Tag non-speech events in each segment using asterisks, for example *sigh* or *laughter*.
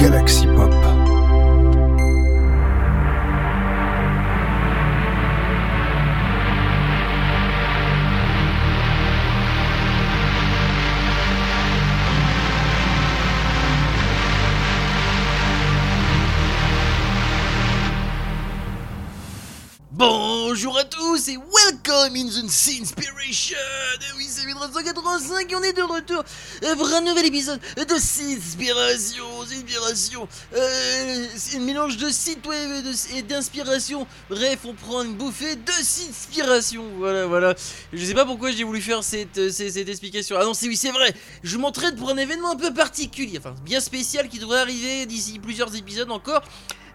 Galaxy Pop. Bonjour à tous et welcome in the Inspiration Eh Oui, c'est 1385 et on est de retour pour un nouvel épisode de Sinspiration Inspiration euh, C'est un mélange de et de- et d'inspiration. Bref, on prend une bouffée de Sinspiration Voilà, voilà. Je sais pas pourquoi j'ai voulu faire cette, euh, cette, cette explication. Ah non, c'est oui, c'est vrai. Je m'entraîne pour un événement un peu particulier Enfin, bien spécial qui devrait arriver d'ici plusieurs épisodes encore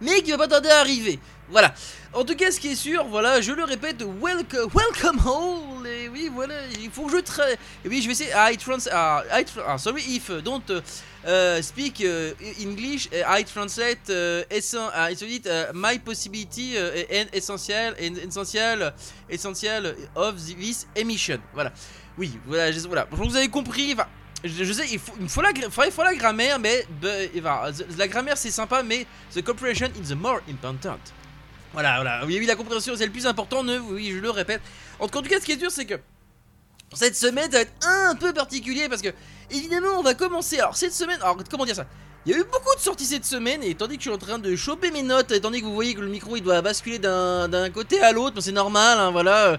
mais qui va pas tarder à arriver. Voilà. En tout cas, ce qui est sûr, voilà, je le répète, welcome, welcome all. Et oui, voilà, il faut que je tra... Et oui, je vais essayer. Ah, I tra- ah, sorry if uh, don't uh, uh, speak uh, English. uh, I translate uh, essen- ah, translate, uh, my possibility uh, and essential essential essential of this emission. Voilà. Oui, voilà, je- voilà. Vous avez compris. Enfin, je, sais, il faut, la, faut la grammaire, mais the- la grammaire c'est sympa, mais the comprehension is the more important. Voilà, voilà. Oui, oui, la compréhension c'est le plus important. Ne, oui, je le répète. En tout cas, ce qui est sûr, c'est que cette semaine ça va être un peu particulier parce que évidemment, on va commencer. Alors cette semaine, alors comment dire ça? Il y a eu beaucoup de sorties cette semaine et tandis que je suis en train de choper mes notes, et tandis que vous voyez que le micro il doit basculer d'un côté à l'autre, c'est normal, hein, voilà.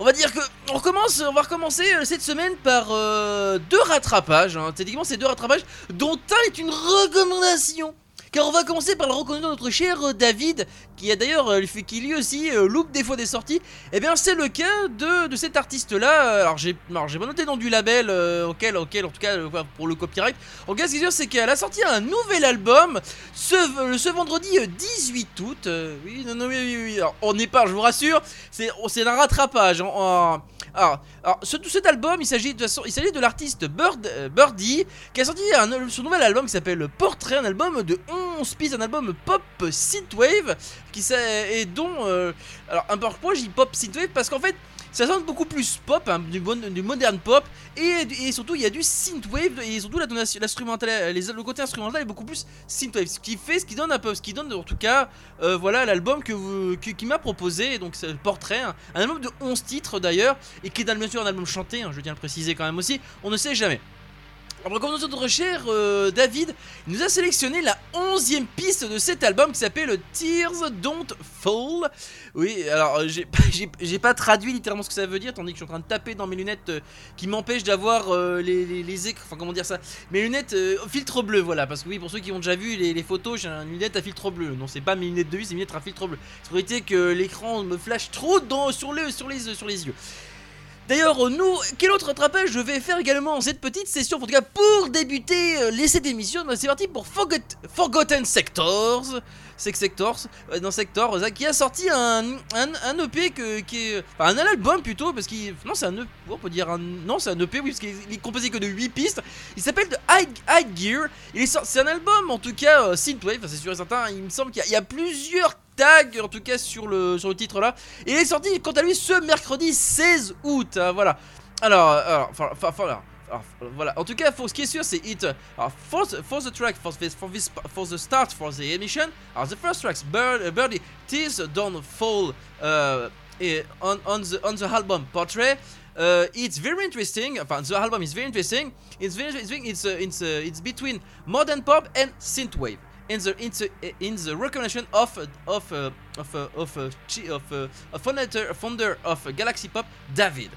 On va dire que on recommence, on va recommencer euh, cette semaine par euh, deux rattrapages. Hein. Techniquement, c'est deux rattrapages dont un est une recommandation. Car on va commencer par le reconnaître notre cher euh, David, qui a d'ailleurs euh, qui lui aussi euh, loupe des fois des sorties. Et bien c'est le cas de, de cet artiste-là. Alors j'ai pas noté nom du label auquel, auquel, en tout cas pour le copyright. En cas, ce qui est c'est qu'elle a sorti un nouvel album ce, ce vendredi euh, 18 août. Oui, non, non, oui, oui, on n'est pas, je vous rassure, c'est un rattrapage. hein, alors, alors ce, cet album, il s'agit de, il s'agit de l'artiste Bird, Birdie, qui a sorti un, son nouvel album qui s'appelle Portrait, un album de 11 pistes, un album pop synthwave, qui s'a- et dont, euh, alors un pourquoi dis pop synthwave parce qu'en fait, ça sonne beaucoup plus pop, hein, du, bon, du moderne pop, et, surtout il y a du synthwave et surtout la l'instrumental, le côté instrumental est beaucoup plus synthwave, ce qui fait, ce qui donne un peu, ce qui donne en tout cas, euh, voilà l'album que qui m'a proposé, donc c'est le portrait, hein, un album de 11 titres d'ailleurs, et qui est bien sûr un album chanté, hein, je tiens à le préciser quand même aussi, on ne sait jamais. Alors, comme notre cher euh, David il nous a sélectionné la onzième piste de cet album qui s'appelle Tears Don't Fall. Oui, alors euh, *laughs* j'ai pas traduit littéralement ce que ça veut dire, tandis que je suis en train de taper dans mes lunettes euh, qui m'empêchent d'avoir euh, les, les, écrans, enfin comment dire ça, mes lunettes filtre bleu, voilà, parce que oui, pour ceux qui ont déjà vu les, photos, j'ai une lunette à filtre bleu. Non, c'est pas mes lunettes de vue, c'est mes lunettes à filtre bleu. C'est pour éviter que l'écran me flash trop dans, sur, sur, les, sur les yeux. D'ailleurs, nous, quel autre rattrapage je vais faire également en cette petite session, en tout cas pour débuter euh, cette émission, c'est parti pour Forgot- Forgotten Sectors, Sectors, dans Sectors, euh, qui a sorti un, un, un EP que, qui est, enfin un album plutôt, parce qu'il, non c'est un EP, on peut dire un, non c'est un EP, oui, est composé que de 8 pistes, il s'appelle The High, High Gear, c'est un album en tout cas euh, synthwave, c'est sûr et certain, il me semble qu'il y a plusieurs en tout cas sur le, sur le titre là. Il est sorti quant à lui ce mercredi 16 août. hein, voilà. Alors, euh, enfin, voilà. En tout cas, pour ce qui est sûr, c'est it. euh, Alors, for the, track, for this, for for the start, for the emission. Alors, the first tracks, Bird, uh, Birdie, Tears Don't Fall, uh, eh, on, the on the album Portrait. Uh, it's very interesting. Enfin, the album is very interesting. It's very interesting. It's uh, it's uh, it's between modern pop and synthwave. In the in the in the recognition of of of of of a founder founder of Galaxy Pop, David.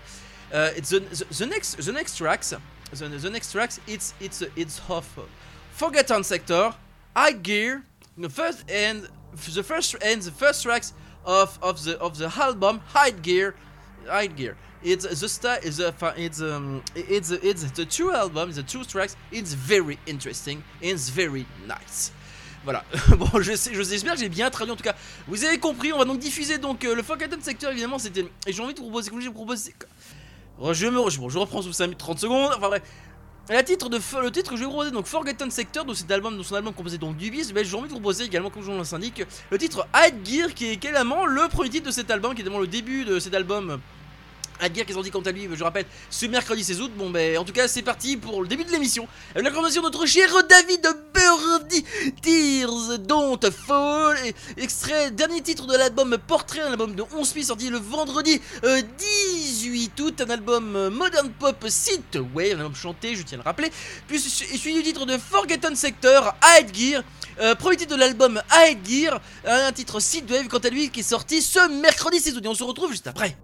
Uh, it's the, the, the next the next tracks the, the next tracks it's it's it's of Forgotten Sector, High Gear, the first and the first and the first tracks of of the of the album High Gear, High Gear. It's the style is a it's um it's it's the two albums the two tracks. It's very interesting it's very nice. Voilà. *laughs* bon, je sais, je sais, j'espère que j'ai bien traduit en tout cas. Vous avez compris, on va donc diffuser donc euh, le Forgotten Sector évidemment, c'était et j'ai envie de vous proposer comme j'ai proposé Oh, je me je, bon, je reprends sous 5 30 secondes. Enfin bref. La titre de, le titre que je vais vous proposer, donc Forgotten Sector, de cet album, de son album composé donc du bis, ben, j'ai envie de vous proposer également, comme je vous l'indique, le titre Hide Gear, qui est également le premier titre de cet album, qui est également le début de cet album Adguerre qui est sorti quant à lui, je rappelle, ce mercredi 16 août. Bon, ben, en tout cas, c'est parti pour le début de l'émission. La formation de notre cher David Birdie, Tears Don't Fall, extrait, dernier titre de l'album Portrait, un album de 11 pistes sorti le vendredi 18 août, un album euh, modern pop Wave, un album chanté, je tiens à le rappeler, puis suivi du titre de Forgotten Sector, Hide Gear. Euh, premier titre de l'album Hide Gear, un titre Wave quant à lui qui est sorti ce mercredi 16 août. Et on se retrouve juste après.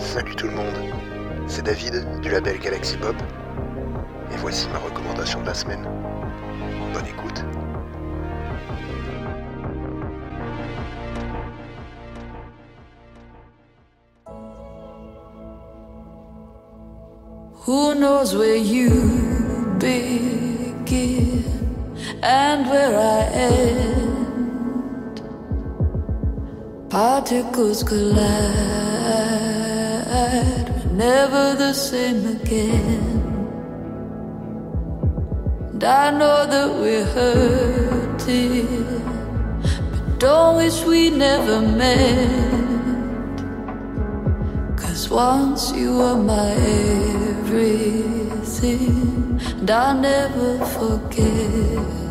Salut tout le monde, c'est David du label Galaxy Pop. Et voici ma recommandation de la semaine. Bonne écoute. Who knows where you begin and where I end? Particles collide, but never the same again. And I know that we're hurting, but don't wish we never met. Cause once you were my everything, and I'll never forget.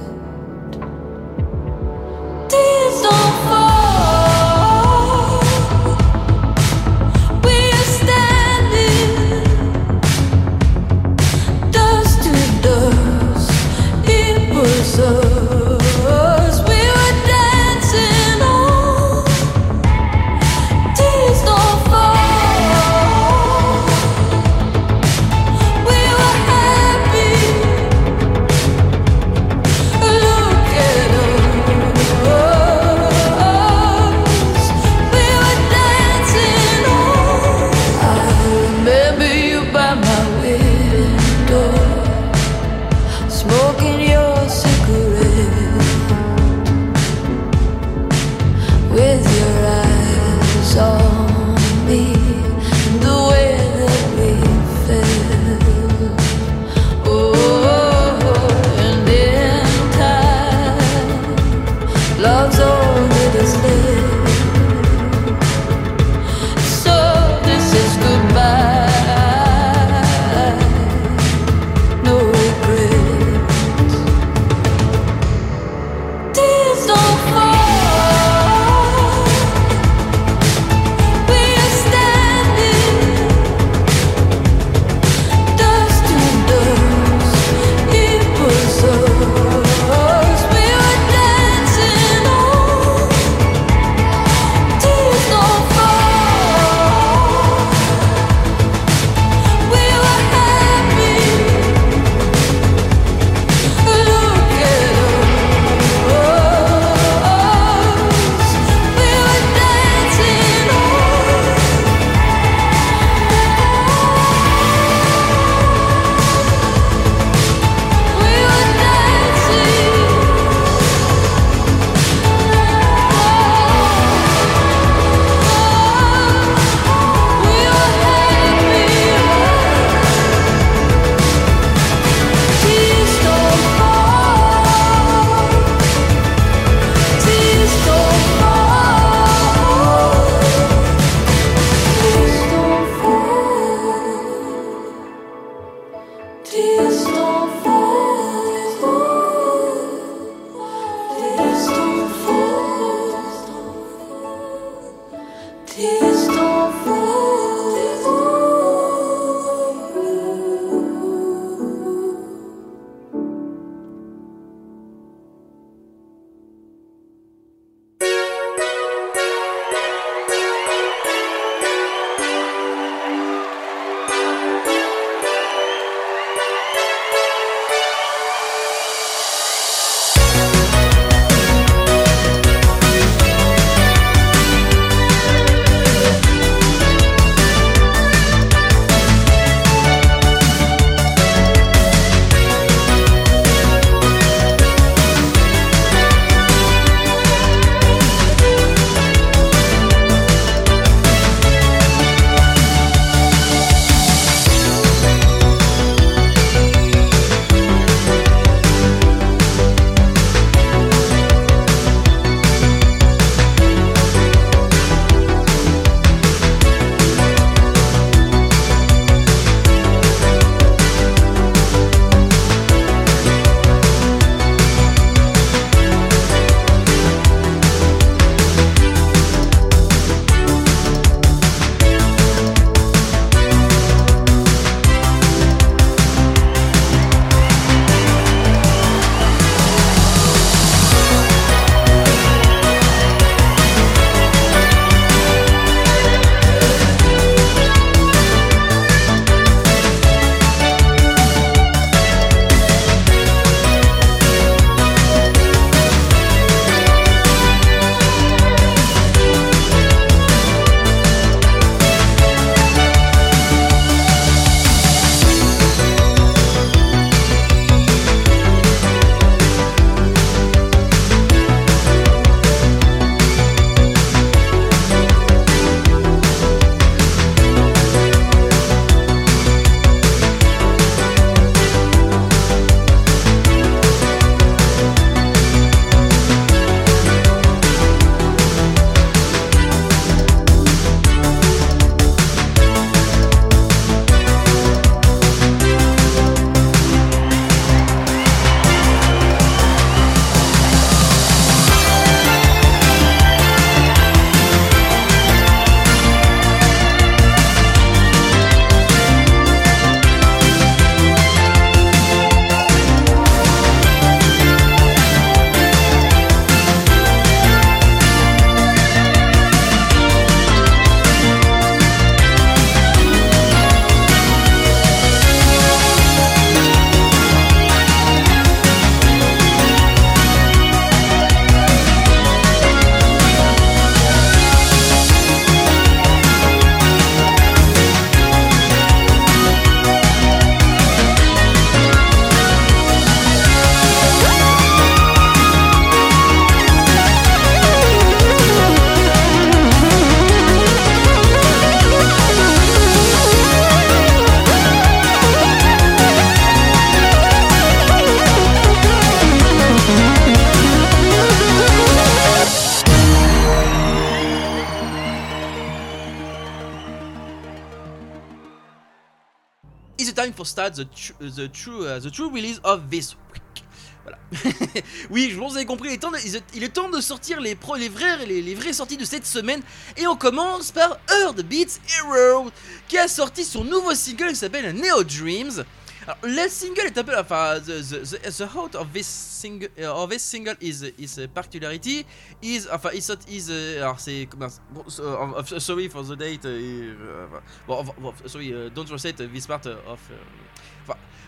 Infostat the, tru- the, true, uh, the true release of this week. Voilà. *laughs* oui, je vous avez compris, il est temps de, sortir les vraies sorties de cette semaine. Et on commence par Earth Beats Hero, qui a sorti son nouveau single qui s'appelle Neo Dreams. Alors, le single est un peu, enfin, the, the, the, the heart of this single, uh, of this single is is particularity. Is, enfin, is, is uh, alors c'est uh, uh, sorry for the date, uh, uh, bon, bon, sorry, uh, don't recite this part uh, of, uh,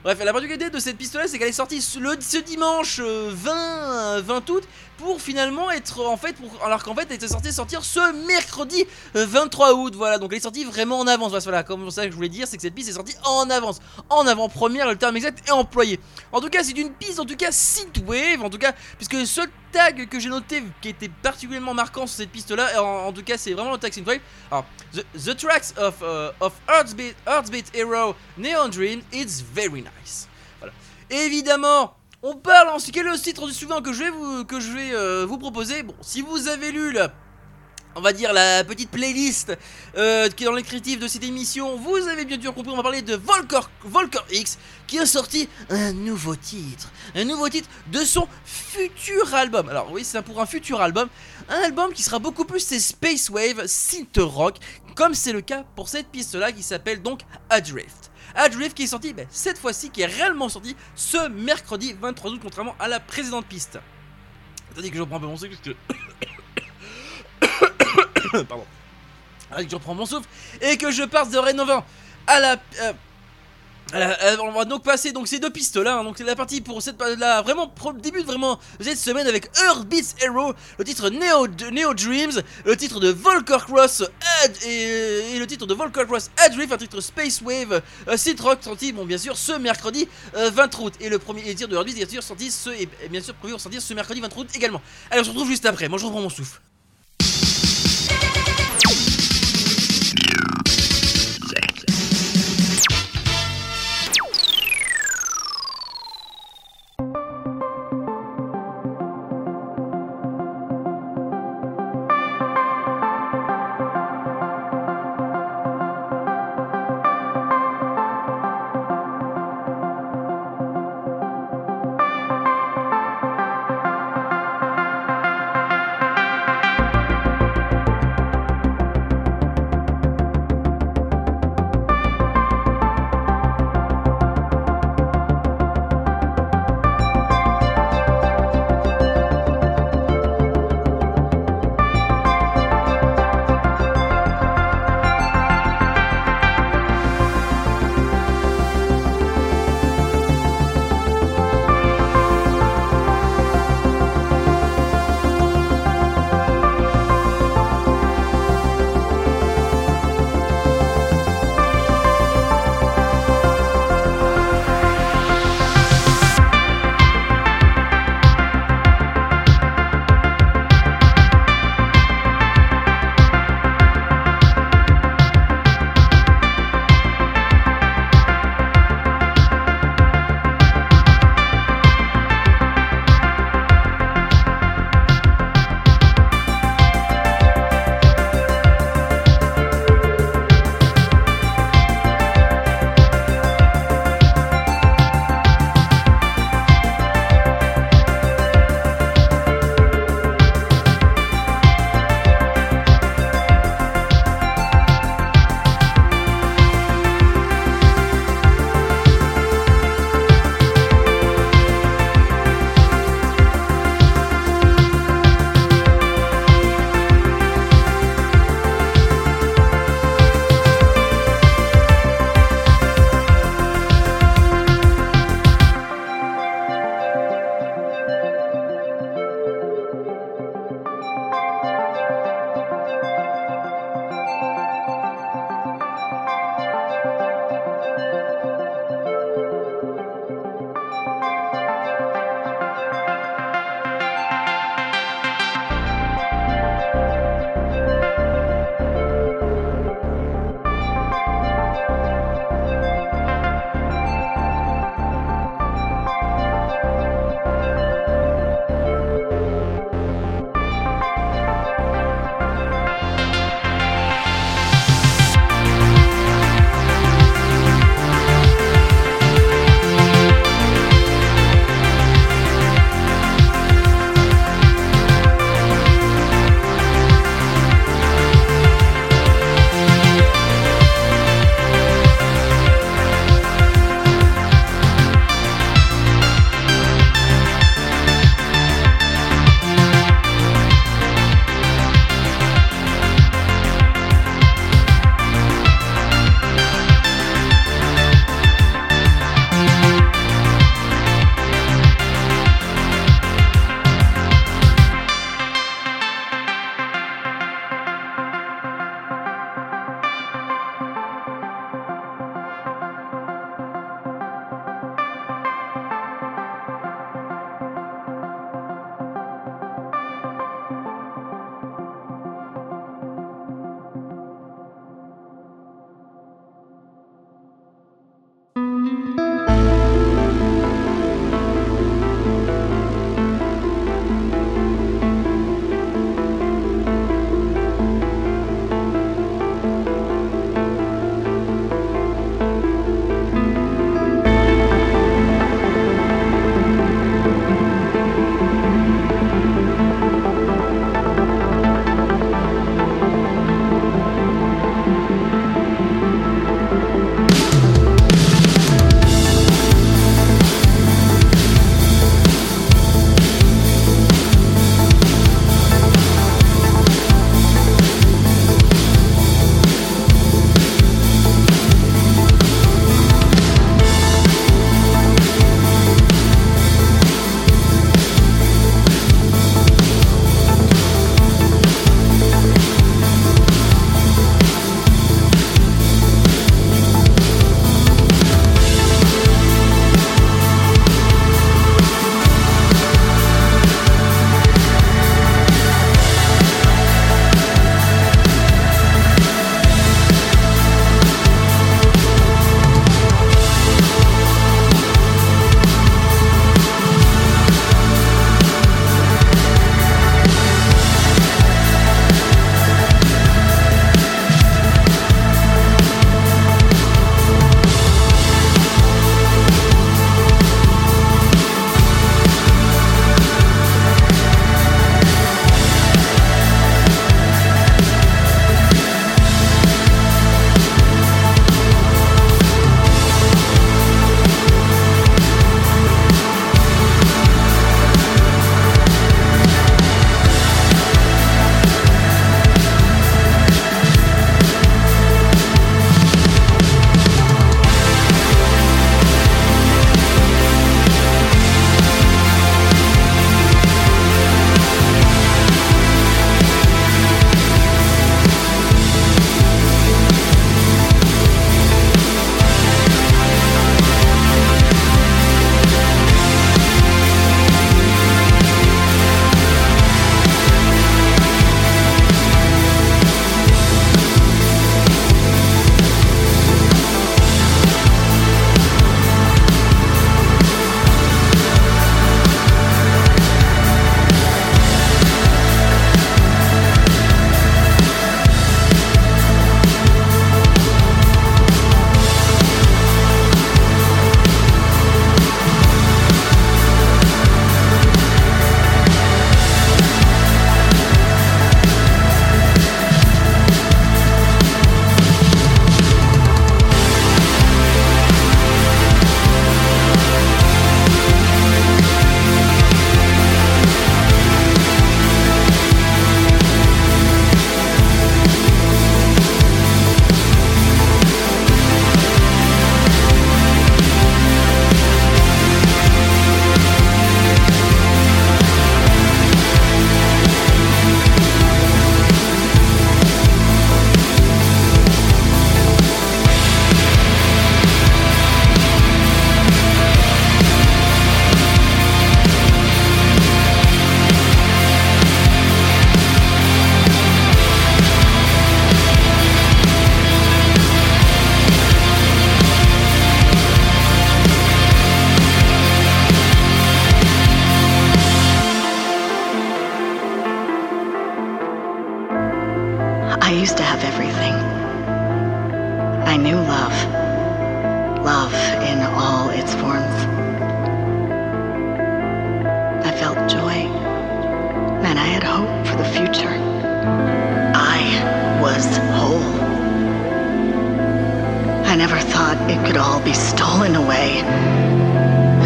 bref, la particularité de cette piste là, c'est qu'elle est sortie ce, dimanche euh, 20, 20 août pour finalement être en fait, alors qu'en fait, elle était sortie sortir ce mercredi euh, 23 août, voilà, donc elle est sortie vraiment en avance, voilà, comme ça que je voulais dire, c'est que cette piste est sortie en avance, en avant-première, le terme exact est employé. En tout cas, c'est une piste, en tout cas, synthwave, en tout cas, puisque seul tag que j'ai noté qui était particulièrement marquant sur cette piste là, en, tout cas, c'est vraiment le tag synthwave. Alors, the, the tracks of, uh, of Heartbeat, Hero Neon Dream, it's very nice. Voilà. Évidemment, on parle ensuite, quel est le titre du suivant que je vais vous, euh, vous proposer? Bon, si vous avez lu la on va dire la petite playlist euh, qui est dans l'écritif de cette émission, vous avez bien sûr compris, on va parler de Volker, Volker X qui a sorti un nouveau titre, un nouveau titre de son futur album. Alors oui, c'est pour un futur album, un album qui sera beaucoup plus c'est Space Wave, synth rock, comme c'est le cas pour cette piste là qui s'appelle donc Adrift. Adrift qui est sorti ben, cette fois-ci, qui est réellement sorti ce mercredi 23 août, contrairement à la précédente piste. Attendez que je reprends un peu mon parce que *coughs* Pardon. Allez, que je reprends mon souffle et que je passe dorénavant à la. Euh, euh, on va donc passer donc ces deux pistes là, hein. donc c'est la partie pour cette là vraiment début de vraiment de cette semaine avec Earth Beats Hero, le titre Neo, Neo Dreams, le titre de Volker Cross et, et le titre de Volker Cross Adrift, un titre Space Wave euh, Synth Rock sorti bon bien sûr ce mercredi euh, 20 août et le premier titre de Earth Beats bien sûr sorti ce et, bien sûr prévu sortir ce mercredi 20 août également. Allez on se retrouve juste après, moi je reprends mon souffle. Thought it could all be stolen away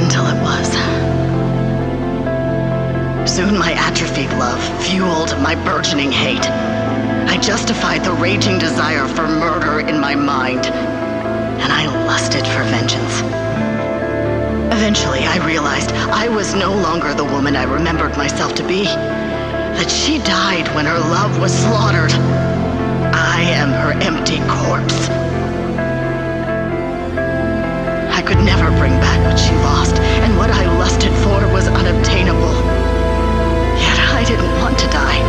until it was. Soon my atrophied love fueled my burgeoning hate. I justified the raging desire for murder in my mind, and I lusted for vengeance. Eventually, I realized I was no longer the woman I remembered myself to be. That she died when her love was slaughtered. I am her empty corpse. Could never bring back what she lost, and what I lusted for was unobtainable. Yet I didn't want to die.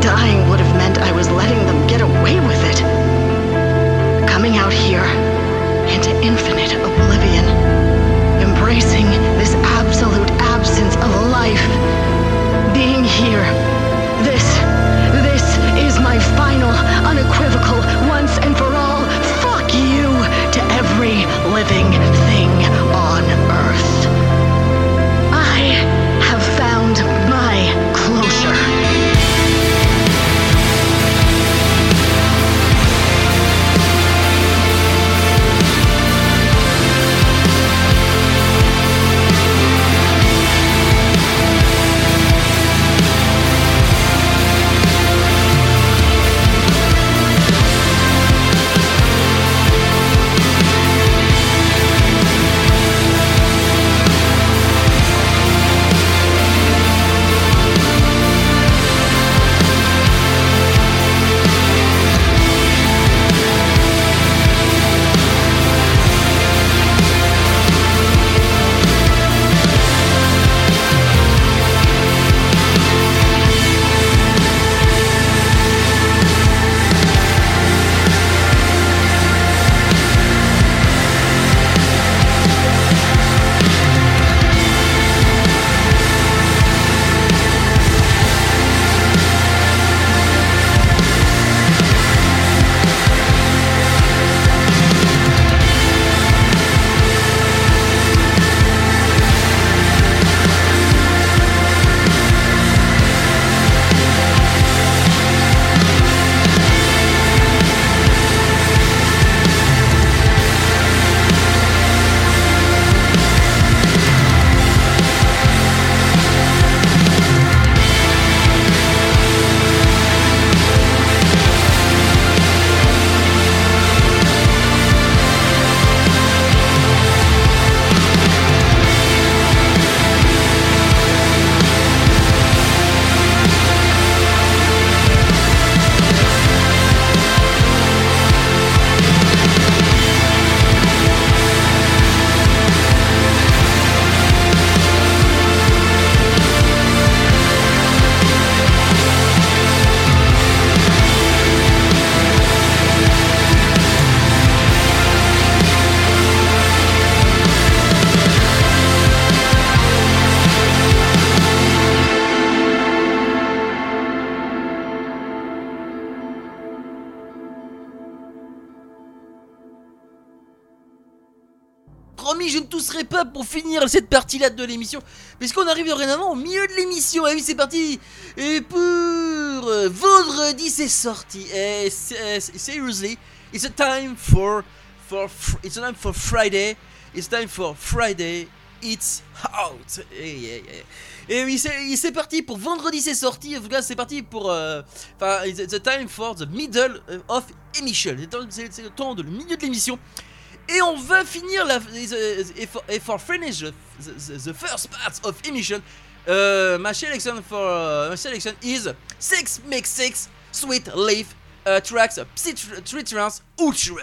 Dying would have meant I was letting them get away with it. Coming out here into infinite oblivion, embracing this absolute absence of life. Being here, this, this is my final, unequivocal, once and for all, every living thing on Earth. I have found my closure. Finir cette partie-là de l'émission, puisqu'on arrive dorénavant au milieu de l'émission. Et oui, c'est parti. Et pour euh, vendredi, c'est sorti. Et c'est- euh, seriously, it's a time for for it's a time for Friday. It's time for Friday. It's out. Et, oui, c'est parti pour vendredi, c'est sorti. En tout cas, c'est parti pour. euh, Enfin, it's the time for the middle of emission. C'est le temps de le milieu de l'émission. Et on va finir la. Et for, et for finish the, the- the first part of emission, uh, my for uh, is six mix six sweet leaf uh, tracks three trance ultra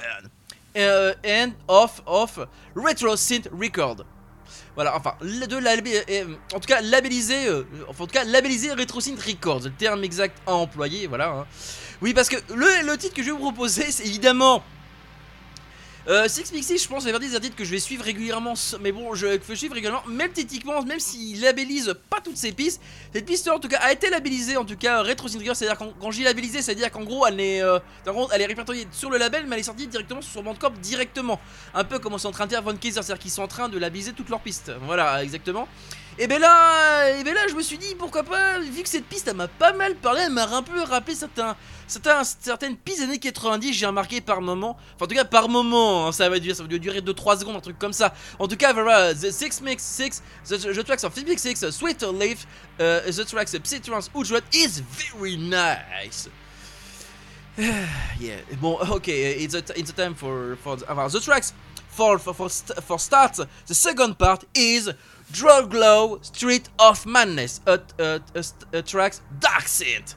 uh, and of of retro synth record. Voilà, enfin, de la, euh, en tout cas labellisé, euh, en tout cas labellisé Retro Synth Records, le terme exact à employer, voilà. hein. Oui, parce que le, le titre que je vais vous proposer, c'est évidemment Euh, Six Mix Six, je pense, un des artistes que je vais suivre régulièrement, mais bon, je vais suivre régulièrement, même techniquement, même s'il labellise pas toutes ses pistes, cette piste en tout cas a été labellisée, en tout cas Retro c'est-à-dire quand, quand labellisé, c'est-à-dire qu'en gros elle est, euh, répertoriée sur le label, mais elle est sortie directement sur son bandcamp directement, un peu comme on est en train de faire Von Kaiser, c'est-à-dire qu'ils sont en train de labelliser toutes leurs pistes, voilà, exactement. Et ben là, et ben là, je me suis dit pourquoi pas, vu que cette piste m'a pas mal parlé, elle m'a un peu rappelé certains, certains, certaines pistes années 90, j'ai remarqué par moment, enfin en tout cas par moment, hein, ça va durer, ça durer 2-3 secondes, un truc comme ça. En tout cas, voilà, The Six Mix 6, the, the tracks of Mix 6, Sweet Leaf, uh, the tracks Psytrance Ultra is very nice. *sighs* yeah, bon, okay, it's a, it's time for, for the, the tracks. For, for, for, for start, the second part is Draw Glow Street of Madness, a, a, a, a tracks Dark Synth.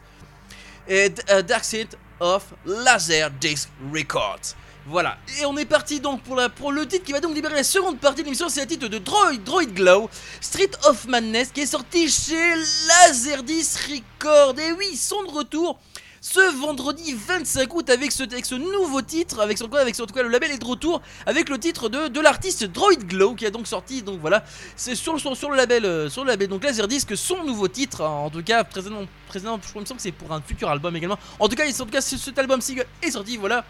Et uh, Dark Synth of Laser Disc Records. Voilà, et on est parti donc pour, la, pour le titre qui va donc libérer la seconde partie de l'émission, c'est le titre de Droid, Droid Glow, Street of Madness, qui est sorti chez Laserdisc Records. Et oui, ils sont de retour ce vendredi 25 août avec ce, nouveau titre, avec son avec en tout cas le label est de retour avec le titre de, de l'artiste Droid Glow qui a donc sorti donc voilà c'est sur, sur, sur, le label euh, sur le label donc Laserdisc son nouveau titre en tout cas précédemment précédemment je me sens que c'est pour un futur album également. En tout cas en tout cas cet album single est sorti voilà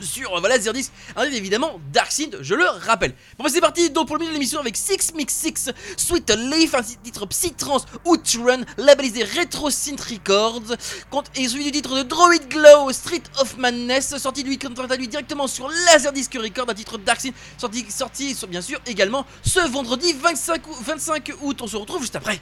sur voilà Zerdisc, arrive évidemment Dark Synth, je le rappelle. Bon bah c'est parti donc pour le milieu de l'émission avec Six Mix 6 Sweet Leaf, un titre Psytrance Outrun, labellisé Retro Synth Records, et celui du titre de Droid Glow Street of Madness, sorti lui, lui directement sur Laserdisc Records, un titre Dark Synth, sorti, sorti bien sûr également ce vendredi 25, 25 août. On se retrouve juste après.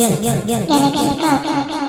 变了变了变了变了变了变了变了变了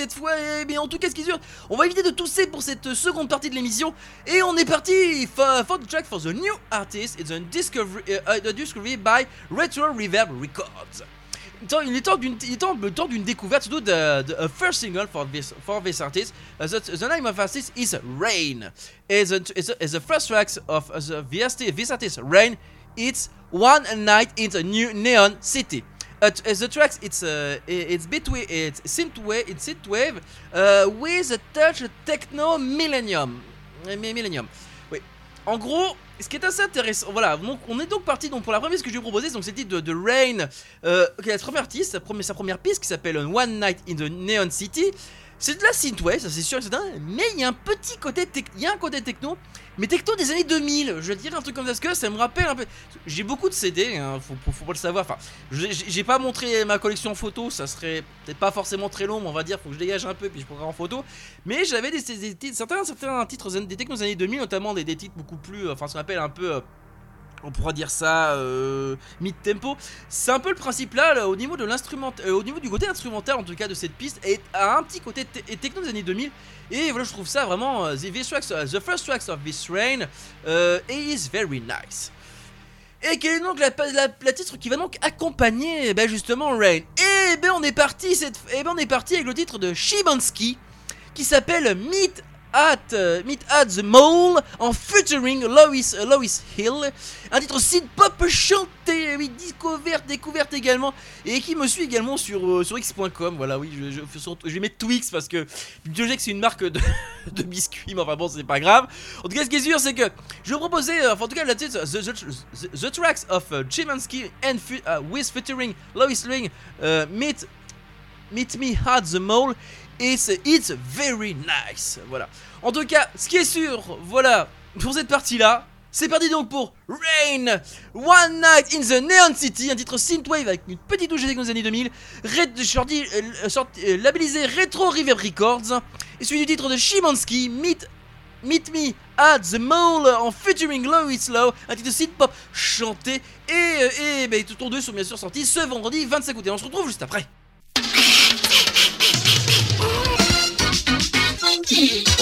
cette fois, eh, en tout cas, ce qui on va éviter de tousser pour cette seconde partie de l'émission. Et on est parti for, for track for the new artist. It's a discovery, uh, discovery by Retro Reverb Records. Il est temps d'une découverte, surtout de, first single for this, for this artist. Uh, the, name of artist is Rain. The, is the, first tracks of uh, the, this artist, Rain. It's One Night in the New Neon City. Uh, uh, the tracks it's uh, it's between it's synthwave it's synthwave uh, with a touch techno millennium. Euh, mi- millennium. Oui. En gros ce qui est assez intéressant voilà donc on est donc parti donc pour la première ce que je vais vous proposer donc c'est titre de, de Rain euh, qui est la première artiste sa première, sa première piste qui s'appelle One Night in the Neon City C'est de la synthwave, ça c'est sûr, etc. Mais il y a un petit côté, il y a un côté techno, mais techno des années 2000. Je dire un truc comme ça, parce que ça me rappelle un peu. J'ai beaucoup de CD, hein, faut, faut- pas le savoir. Enfin, j'ai pas montré ma collection photo, ça serait peut-être pas forcément très long, mais on va dire, faut que je dégage un peu, puis je prendrai en photo. Mais j'avais des, des- certains, certains titres des technos des années 2000, notamment des, des titres beaucoup plus, euh, enfin, ce qu'on appelle un peu. euh, on pourra dire ça euh, mid-tempo. C'est un peu le principe là, au niveau de l'instrument, euh, au niveau du côté instrumental en tout cas de cette piste, et a un petit côté te- et techno des années 2000. Et voilà, je trouve ça vraiment euh, the, the first tracks of this rain euh, is very nice. Et quel est donc la, la, titre qui va donc accompagner eh ben, justement Rain Et ben on est parti cette, eh ben on est parti avec le titre de Shibansky qui s'appelle Meet euh, Meet at the Mole en featuring Lois euh, Lois Hill, un titre synth pop chanté, oui découverte découverte également et qui me suit également sur euh, sur x.com. Voilà, oui, je, vais mettre Twix parce que que c'est une marque de, *laughs* de biscuits, mais enfin bon, c'est pas grave. En tout cas, ce qui est sûr, c'est que je vais proposer, euh, enfin, en tout cas, la titre, the, Tracks of uh, Chimansky and fu- uh, with featuring Lois Ling, Meet, Meet Me at the Mall. It's, it's very nice. Voilà. En tout cas, ce qui est sûr, voilà, pour cette partie-là, c'est parti donc pour Rain One Night in the Neon City, un titre synthwave avec une petite touche les années 2000, red, sorti, euh, euh, labellisé Retro Reverb Records, et celui du titre de Shimansky, Meet Meet Me at the Mall en featuring Lois Low, un titre de synth pop chanté et, euh, et bah, tout en deux sont bien sûr sortis ce vendredi 25 août et on se retrouve juste après. Et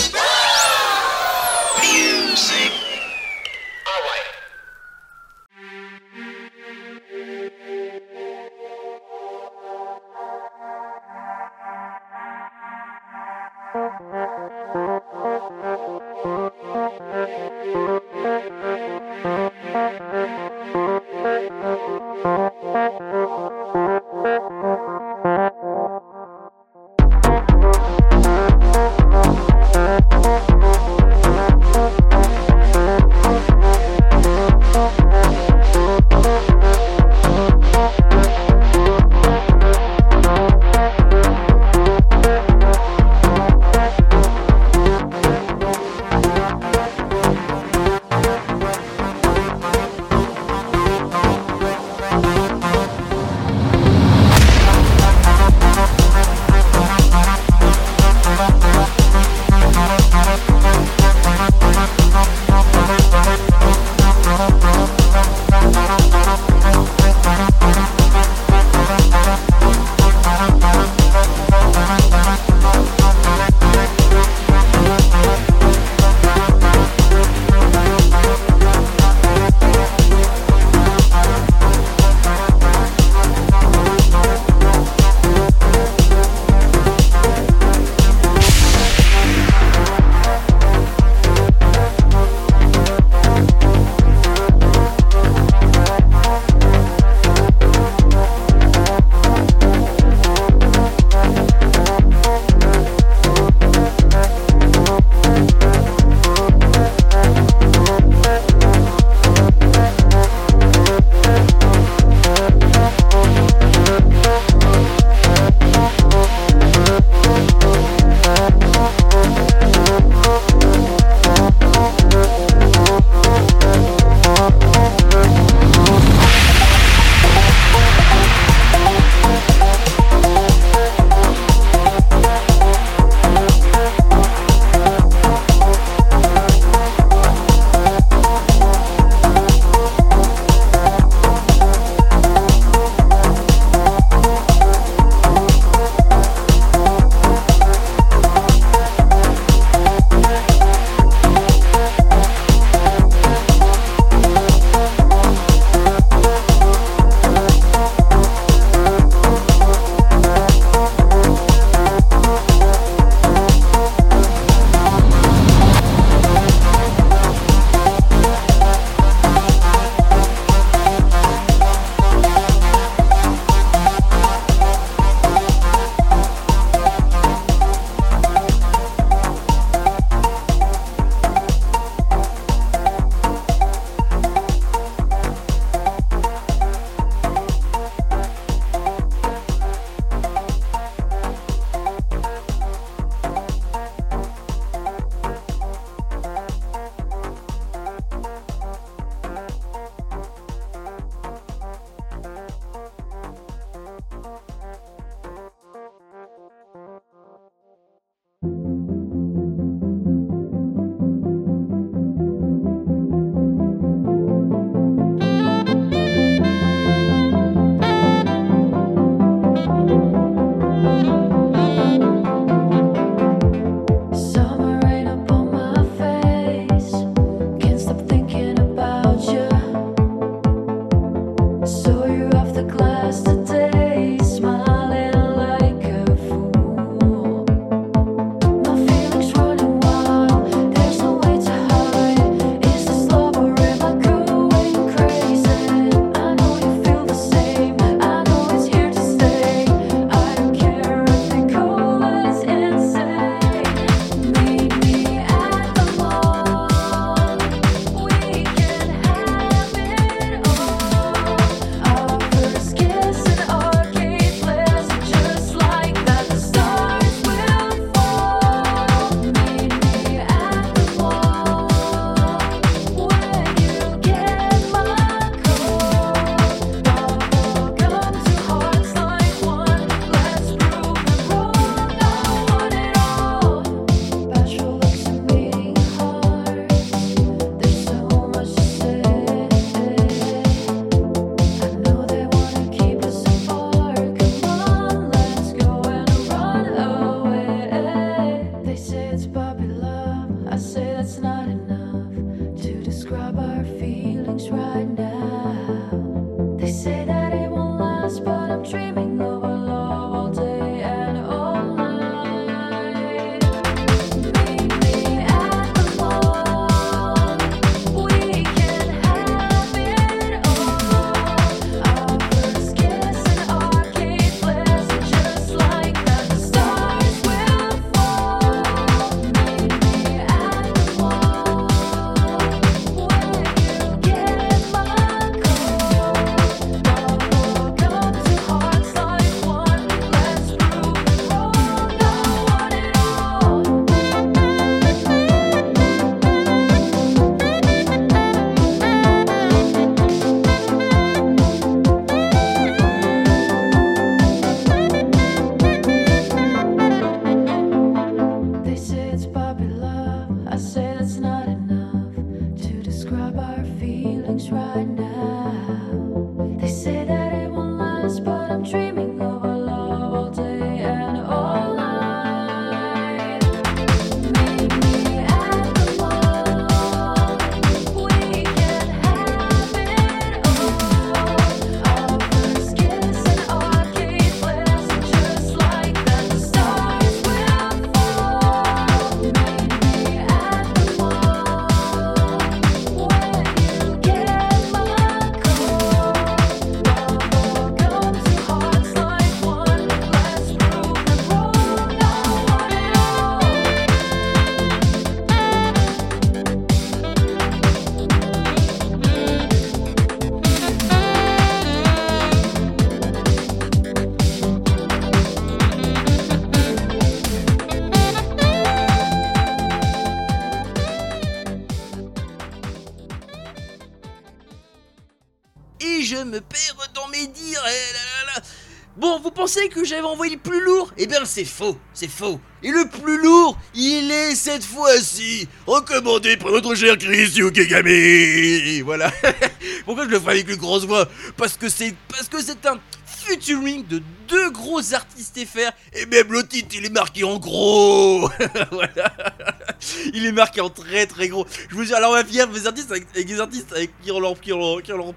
pensez que j'avais envoyé le plus lourd Eh bien, c'est faux, c'est faux. Et le plus lourd, il est cette fois-ci recommandé par notre cher Chris Yukigami. Voilà. *laughs* Pourquoi je le fais avec une grosse voix? Parce que c'est parce que c'est un featuring de deux gros artistes FR et même le titre il est marqué en gros. *laughs* Il est marqué en très très gros. Je vous dis alors on va finir mes artistes avec, avec des artistes avec qui ont leur, qui leur- qui leur-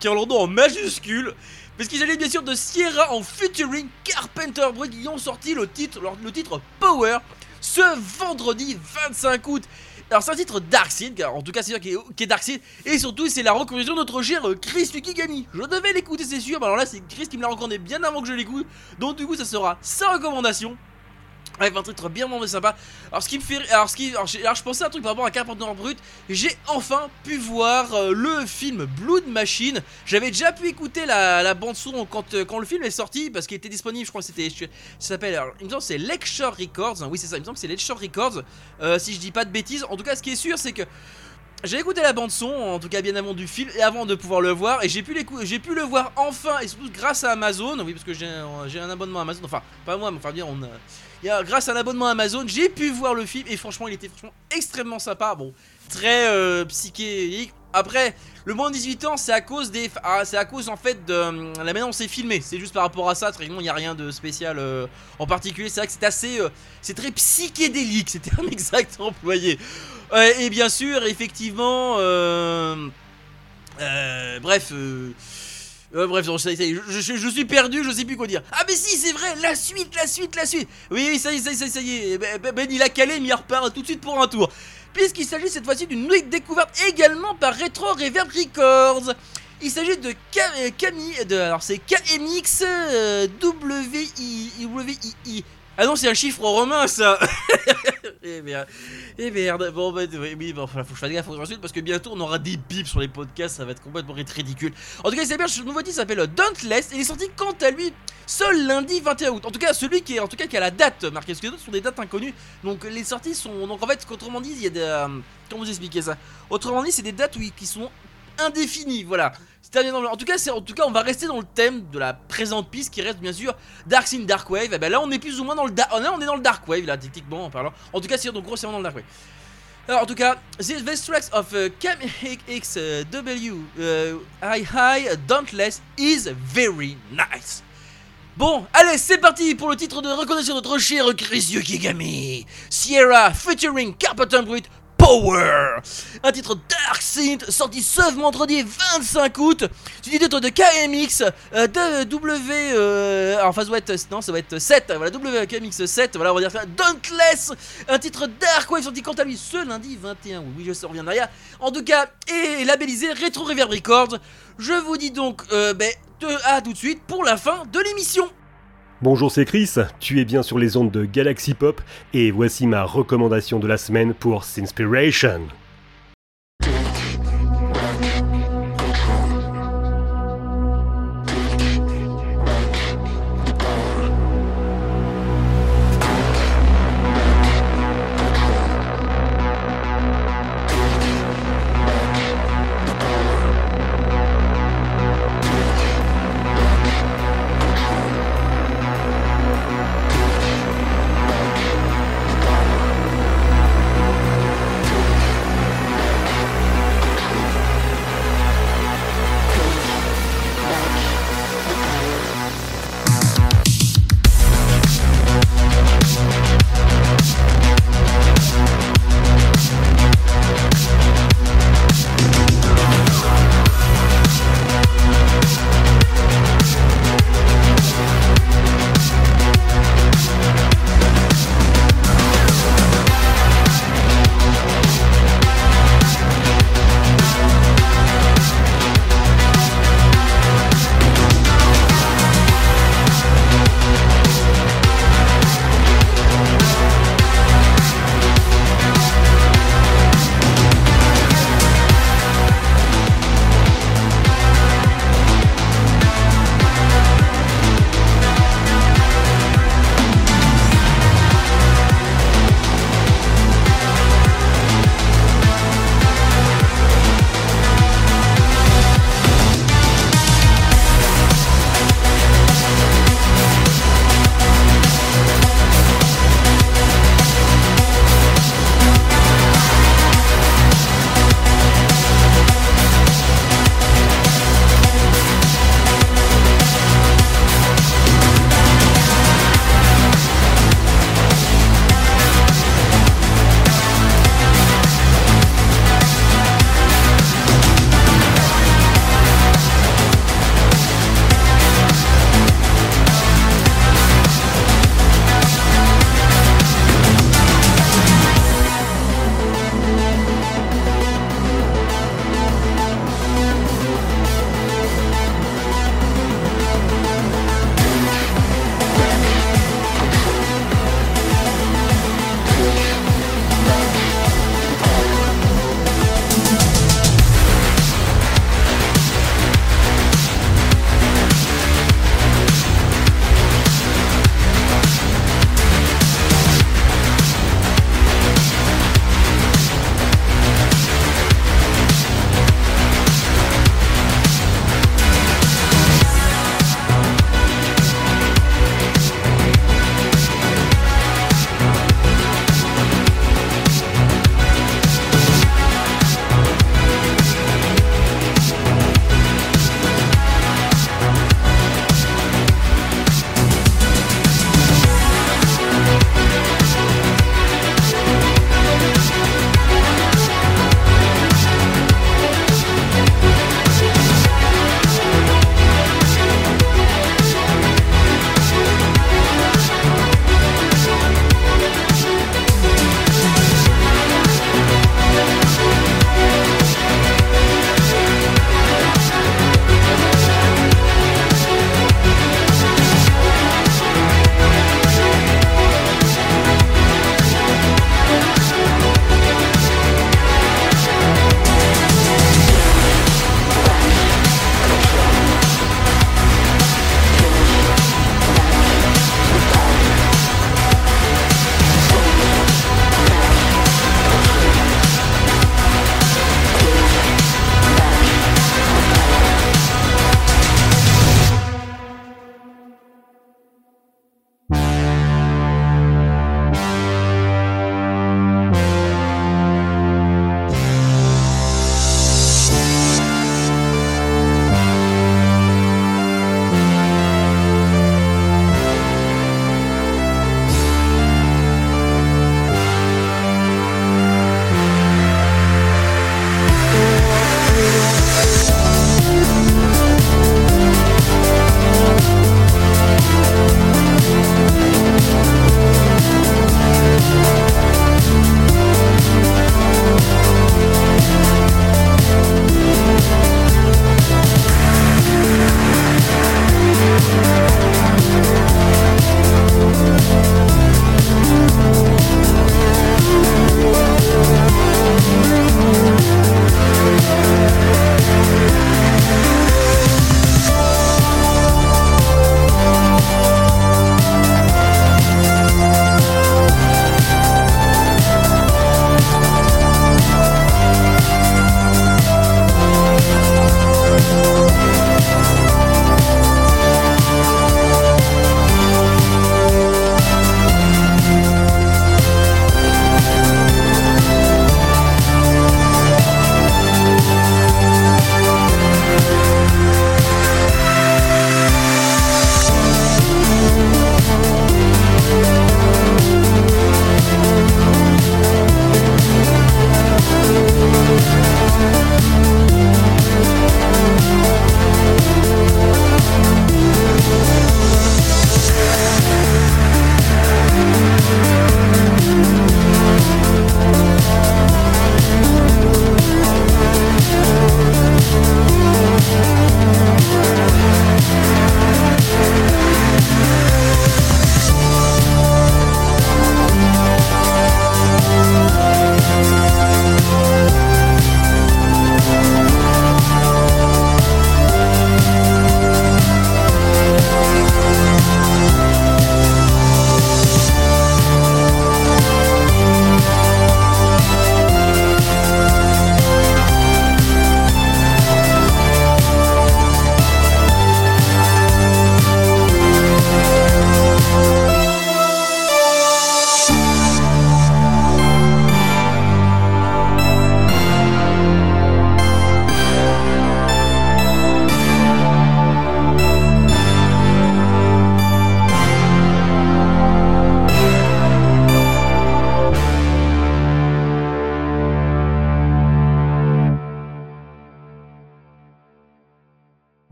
qui ont leur nom en majuscule. Parce qu'il s'agit bien sûr de Sierra en featuring Carpenter Brut qui ont sorti le titre, le titre Power ce vendredi 25 août. Alors c'est un titre Darkseid, car en tout cas c'est sûr qui est, qui est Darkseid, et surtout c'est la recommandation de notre cher Chris Yukigami. Je devais l'écouter c'est sûr, mais alors là c'est Chris qui me l'a recommandé bien avant que je l'écoute, donc du coup ça sera sa recommandation. Avec un titre bien vraiment sympa. Alors ce qui me fait, alors ce qui, alors, je pensais à un truc par rapport à Carpenter Brut. J'ai enfin pu voir euh, le film Blood Machine. J'avais déjà pu écouter la, bande son quand, euh, quand le film est sorti parce qu'il était disponible. Je crois que c'était, ça s'appelle, il me semble c'est Lecture Records. Oui c'est ça, il me semble c'est Lecture Records. euh, si je dis pas de bêtises. En tout cas, ce qui est sûr, c'est que j'ai écouté la bande son, en tout cas bien avant du film et avant de pouvoir le voir, et j'ai pu, j'ai pu le voir enfin, et surtout grâce à Amazon, oui parce que j'ai un, abonnement Amazon, enfin pas moi, mais enfin bien on grâce à un abonnement Amazon, j'ai pu voir le film, et franchement il était franchement extrêmement sympa, bon, très euh, psychédélique. Après, le moins de 18 ans, c'est à cause des, ah, c'est à cause en fait de hum, la manière dont c'est filmé. C'est juste par rapport à ça. Très il n'y a rien de spécial euh, en particulier. C'est vrai que c'est assez, euh, c'est très psychédélique. *laughs* C'était un exact employé. Euh, et bien sûr, effectivement, euh, euh, bref. euh, euh, ça, y je, suis perdu, je sais plus quoi dire. Ah mais si, c'est vrai, la suite, la suite, la suite. Oui, ça y est, ça y est, ça y est, est. Ben, Ben- Ben, il a calé, mais il repart tout de suite pour un tour. Puisqu'il s'agit cette fois-ci d'une nouvelle découverte également par Retro Reverb Records. Il s'agit de euh, Camille, de, alors c'est KMX euh, WI, WII. Ah non, c'est un chiffre romain ça. *laughs* Eh merde, eh merde. Bon, bah, oui, bon, faut que je fasse gaffe, faut que je parce que bientôt on aura des bips sur les podcasts, ça va être complètement ridicule. En tout cas, c'est bien, ce nouveau titre s'appelle Dauntless, et il est sorti quant à lui seul lundi 21 août. En tout cas, celui qui est, en tout cas, qui a la date marquée, parce que sont des dates inconnues. Donc les sorties sont, donc en fait, autrement dit, il y a des, euh, comment vous expliquer ça? Autrement dit, c'est des dates qui sont indéfinies, voilà. En tout cas, en tout cas, on va rester dans le thème de la présente piste qui reste bien sûr Dark Sin Dark Wave. Et ben là, on est plus ou moins dans le dark, là, on est dans le Dark Wave là, techniquement en parlant. En tout cas, c'est donc grossièrement dans le Dark Wave. Alors, en tout cas, The Tracks of uh, KMXW uh, High High Dauntless is very nice. Bon, allez, c'est parti pour le titre de reconnaissance de notre cher Chris Yukigami. Sierra featuring Carpenter Brut Power. Un titre Dark Synth sorti ce vendredi 25 août. Du titre de KMX euh, de W. Euh, enfin, ça doit être. Non, ça va être 7. Voilà, WKMX 7. Voilà, on va dire ça. Dauntless. Un titre Dark Wave sorti quant à lui ce lundi 21 août. Oui, je sais, on revient derrière. En tout cas, et labellisé Retro Reverb Records. Je vous dis donc, euh, ben, à tout de suite pour la fin de l'émission. Bonjour, c'est Chris, tu es bien sur les ondes de Galaxy Pop et voici ma recommandation de la semaine pour Sinspiration.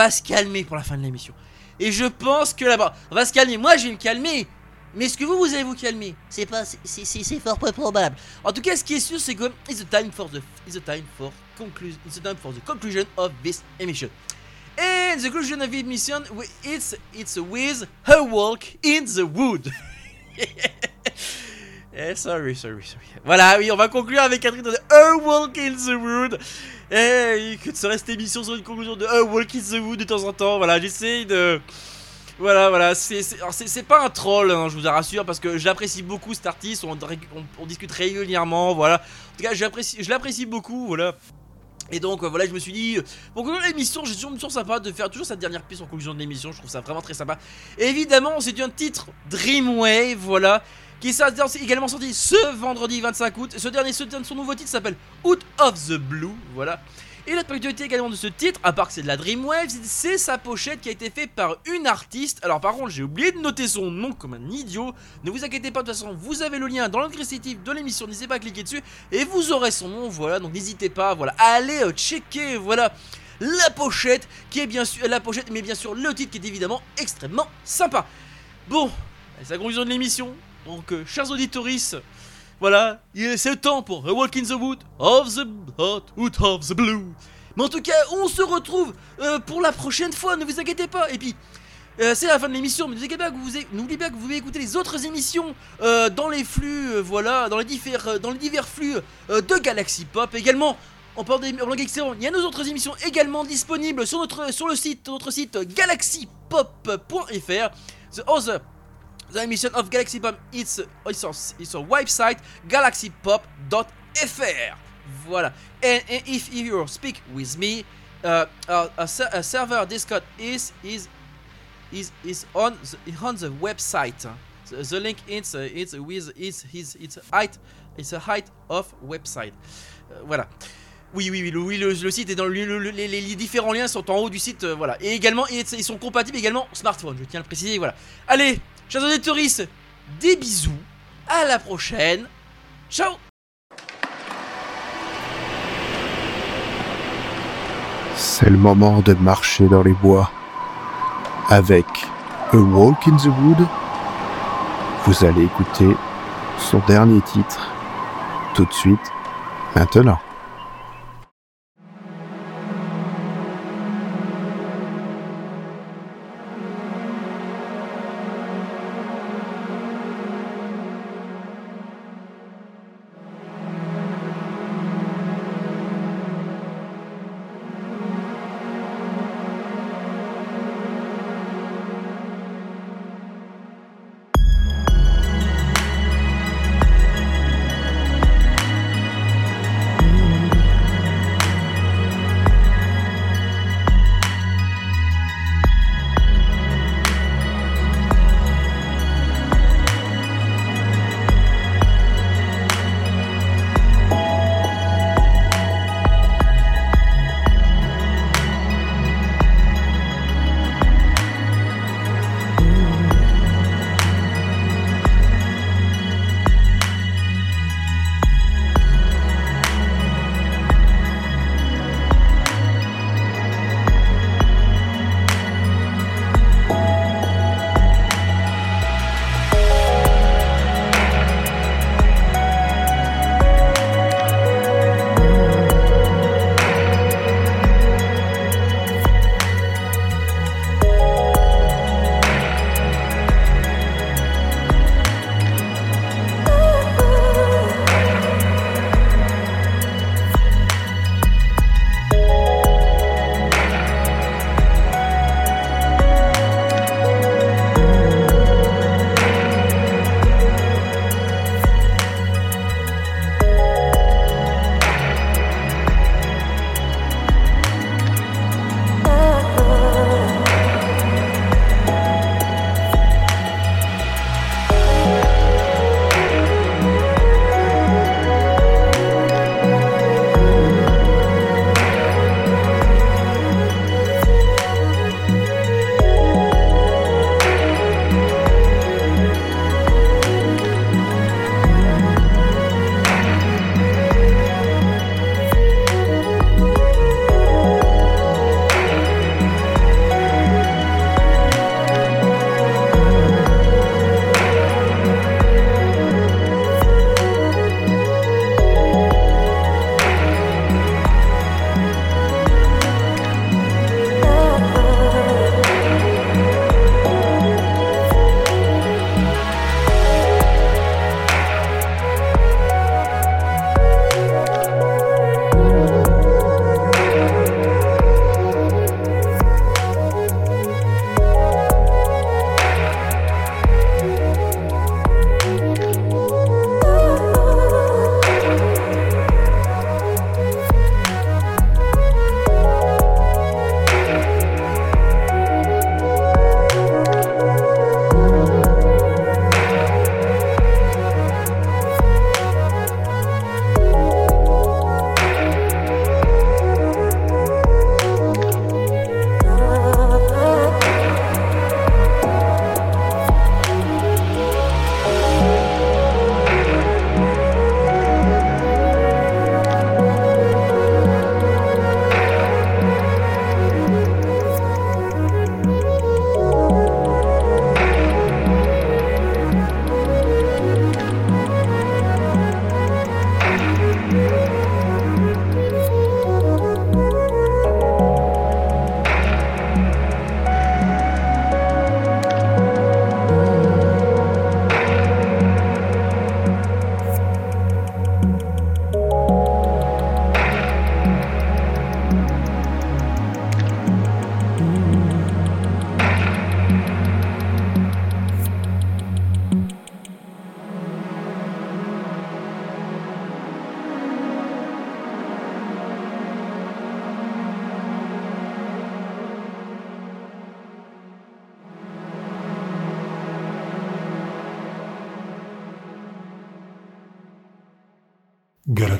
Va se calmer pour la fin de l'émission. Et je pense que là-bas, on va se calmer. Moi, je vais me calmer. Mais est-ce que vous, vous allez vous calmer? C'est pas, c'est- fort peu probable. En tout cas, ce qui est sûr, c'est que it's a time for the, it's a time for conclusion, it's a time for the conclusion of this emission. And the conclusion of the emission, it's it's with her walk in the wood. *laughs* Eh, sorry, sorry, sorry. Voilà, oui, on va conclure avec Catherine de A Walk in the Wood. Eh, que serait cette émission sur une conclusion de A Walk in the Wood de temps en temps. Voilà, j'essaye de. Voilà, voilà, c'est pas un troll, hein, je vous rassure, parce que j'apprécie beaucoup cet artiste, on, discute régulièrement, voilà. En tout cas, je l'apprécie beaucoup, voilà. Et donc, euh, voilà, je me suis dit, euh, pour conclure l'émission, j'ai toujours, toujours sympa de faire toujours cette dernière piste en conclusion de l'émission, je trouve ça vraiment très sympa. Évidemment, c'est un titre Dreamwave, voilà, qui est également sorti ce vendredi 25 août. Ce dernier, ce, son nouveau titre s'appelle Out of the Blue, voilà. Et la particularité également de ce titre, à part que c'est de la Dreamwave, c'est- sa pochette qui a été faite par une artiste. Alors par contre, j'ai oublié de noter son nom comme un idiot. Ne vous inquiétez pas, de toute façon, vous avez le lien dans le descriptif de l'émission. N'hésitez pas à cliquer dessus et vous aurez son nom. Voilà, donc n'hésitez pas, voilà, à aller euh, checker, voilà. La pochette, qui est bien sûr la pochette, mais bien sûr le titre qui est évidemment extrêmement sympa. Bon, c'est la conclusion de l'émission. Donc, euh, chers auditoris, voilà, il est c'est le temps pour A Walk in the Wood of the Hot Wood of the Blue. Mais en tout cas, on se retrouve euh, pour la prochaine fois, ne vous inquiétez pas. Et puis, euh, c'est la fin de l'émission, mais n'oubliez pas que vous, n'oubliez pouvez écouter les autres émissions dans les flux, voilà, dans les divers, dans les divers flux de Galaxy Pop. Également, en parlant des en langue excellente, il y a nos autres émissions également disponibles sur notre, sur le site, notre site galaxypop.fr. The other the emission of Galaxy Pop it's it's our, it's website galaxypop.fr. Voilà. And, and if, you speak with me, uh, uh, a, a server Discord is is is is on the, on the website. The, the link is uh, it's with is it's height it's a height of website. Euh, voilà. Oui, oui, oui, le, oui, le, le site est dans le- les, les différents liens sont en haut du site, euh, voilà. Et également, ils, ils sont compatibles également smartphone, je tiens à le préciser, voilà. Allez, chers auditeurs, des bisous, à la prochaine, ciao C'est le moment de marcher dans les bois. Avec A Walk in the Wood, vous allez écouter son dernier titre tout de suite, maintenant.